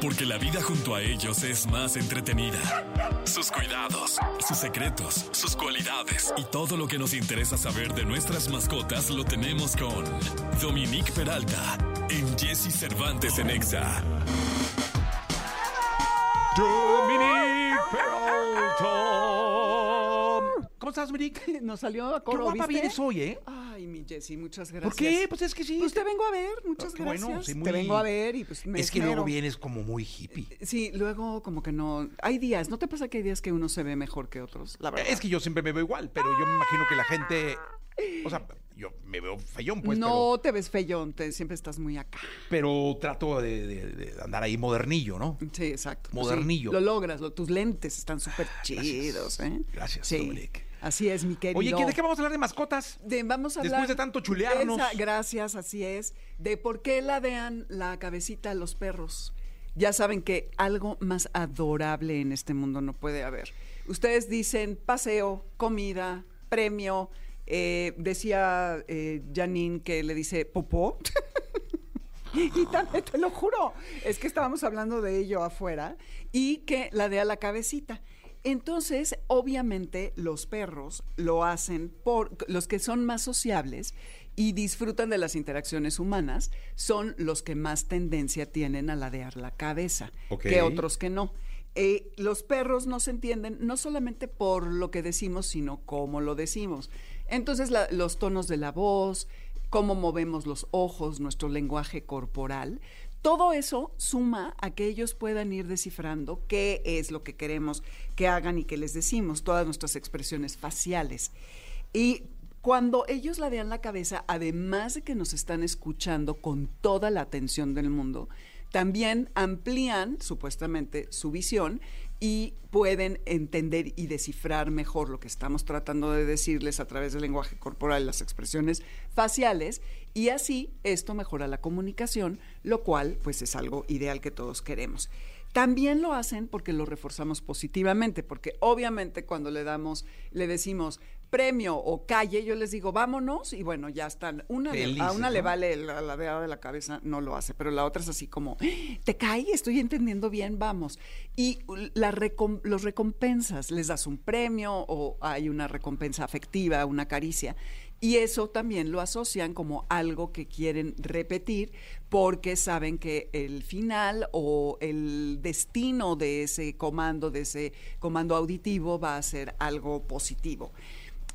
porque la vida junto a ellos es más entretenida. Sus cuidados, sus secretos, sus cualidades y todo lo que nos interesa saber de nuestras mascotas lo tenemos con Dominique Peralta en Jesse Cervantes en Exa. Dominique Peralta. ¿Cómo estás, Dominique? Nos salió a Qué coro, guapa ¿viste? vienes hoy, ¿eh? Ay, mi Jessy, muchas gracias. ¿Por qué? Pues es que sí. Pues te vengo a ver, muchas Qué gracias. bueno, sí, muy- Te vengo a ver y pues me Es que esmero. luego vienes como muy hippie. Sí, luego como que no... Hay días, ¿no te pasa que hay días que uno se ve mejor que otros? La verdad. Es que yo siempre me veo igual, pero yo me imagino que la gente. O sea, yo me veo feyón, pues, no te ves feyón, te, siempre estás muy acá. pero, trato de, de- de andar ahí modernillo, ¿no? Sí, exacto. Modernillo. sí, lo logras, lo- tus lentes están súper chidos, ¿eh? Gracias, sí. Dominic. Así es, mi querido. Oye, ¿qué- ¿de qué vamos a hablar de mascotas? De- vamos a Después hablar de tanto chulearnos. Esa- gracias, así es. De por qué ladean la cabecita a los perros. Ya saben que algo más adorable en este mundo no puede haber. Ustedes dicen paseo, comida, premio. eh, decía eh, Janine que le dice popó. Y también te lo juro, es que estábamos hablando de ello afuera y que ladea la cabecita. Entonces, obviamente, los perros lo hacen por los que son más sociables y disfrutan de las interacciones humanas, son los que más tendencia tienen a ladear la cabeza que otros que no. Eh, los perros no se entienden no solamente por lo que decimos, sino cómo lo decimos. Entonces, la- los tonos de la voz, cómo movemos los ojos, nuestro lenguaje corporal, todo eso suma a que ellos puedan ir descifrando qué es lo que queremos que hagan y que les decimos, todas nuestras expresiones faciales. Y cuando ellos ladean la cabeza, además de que nos están escuchando con toda la atención del mundo, también amplían supuestamente su visión y pueden entender y descifrar mejor lo que estamos tratando de decirles a través del lenguaje corporal, las expresiones faciales, y así esto mejora la comunicación, lo cual pues es algo ideal que todos queremos. También lo hacen porque lo reforzamos positivamente, porque obviamente cuando le damos, le decimos premio o calle, yo les digo vámonos y bueno, ya están. Una le- a una le vale la ladeada de la cabeza, no lo hace, pero la otra es así como, te cae, estoy entendiendo bien, vamos. Y la recom- los recompensas, les das un premio o hay una recompensa afectiva, una caricia. Y eso también lo asocian como algo que quieren repetir porque saben que el final o el destino de ese comando, de ese comando auditivo va a ser algo positivo.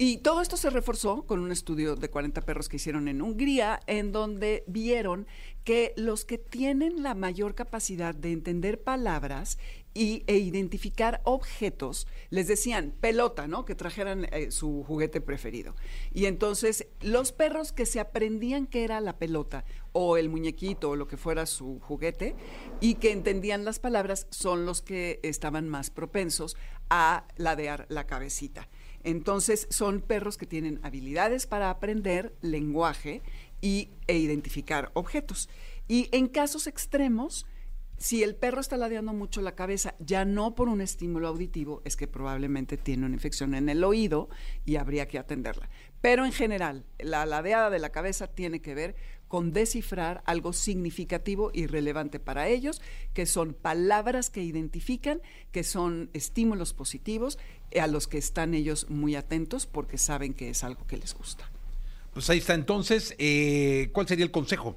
Y todo esto se reforzó con un estudio de 40 perros que hicieron en Hungría, en donde vieron que los que tienen la mayor capacidad de entender palabras y, e identificar objetos, les decían pelota, ¿no? Que trajeran eh, su juguete preferido. Y entonces los perros que se aprendían que era la pelota o el muñequito o lo que fuera su juguete y que entendían las palabras son los que estaban más propensos a ladear la cabecita. Entonces son perros que tienen habilidades para aprender lenguaje y, e identificar objetos. Y en casos extremos, si el perro está ladeando mucho la cabeza, ya no por un estímulo auditivo, es que probablemente tiene una infección en el oído y habría que atenderla. Pero en general, la ladeada de la cabeza tiene que ver con descifrar algo significativo y relevante para ellos, que son palabras que identifican, que son estímulos positivos eh, a los que están ellos muy atentos porque saben que es algo que les gusta. Pues ahí está. Entonces, eh, ¿cuál sería el consejo?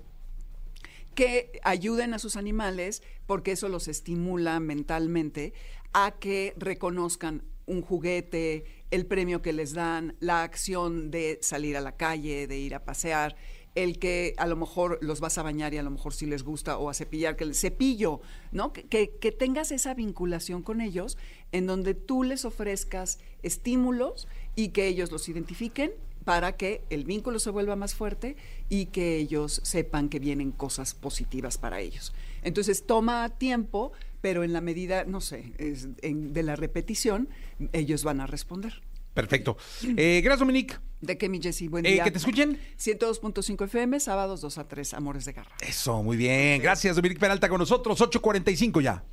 que ayuden a sus animales porque eso los estimula mentalmente a que reconozcan un juguete, el premio que les dan, la acción de salir a la calle, de ir a pasear, el que a lo mejor los vas a bañar y a lo mejor sí les gusta o a cepillar, que el cepillo, ¿no? Que, que, tengas esa vinculación con ellos en donde tú les ofrezcas estímulos y que ellos los identifiquen para que el vínculo se vuelva más fuerte y que ellos sepan que vienen cosas positivas para ellos. Entonces toma tiempo, pero en la medida, no sé, en- de la repetición, ellos van a responder. Perfecto. Eh, gracias, Dominique. ¿De qué, mi Jessy? Buen Eh, día. que te escuchen. 102.5 FM, sábados 2 a 3, Amores de Garra. Eso, muy bien. Gracias, Dominique Peralta con nosotros. 8.45 ya.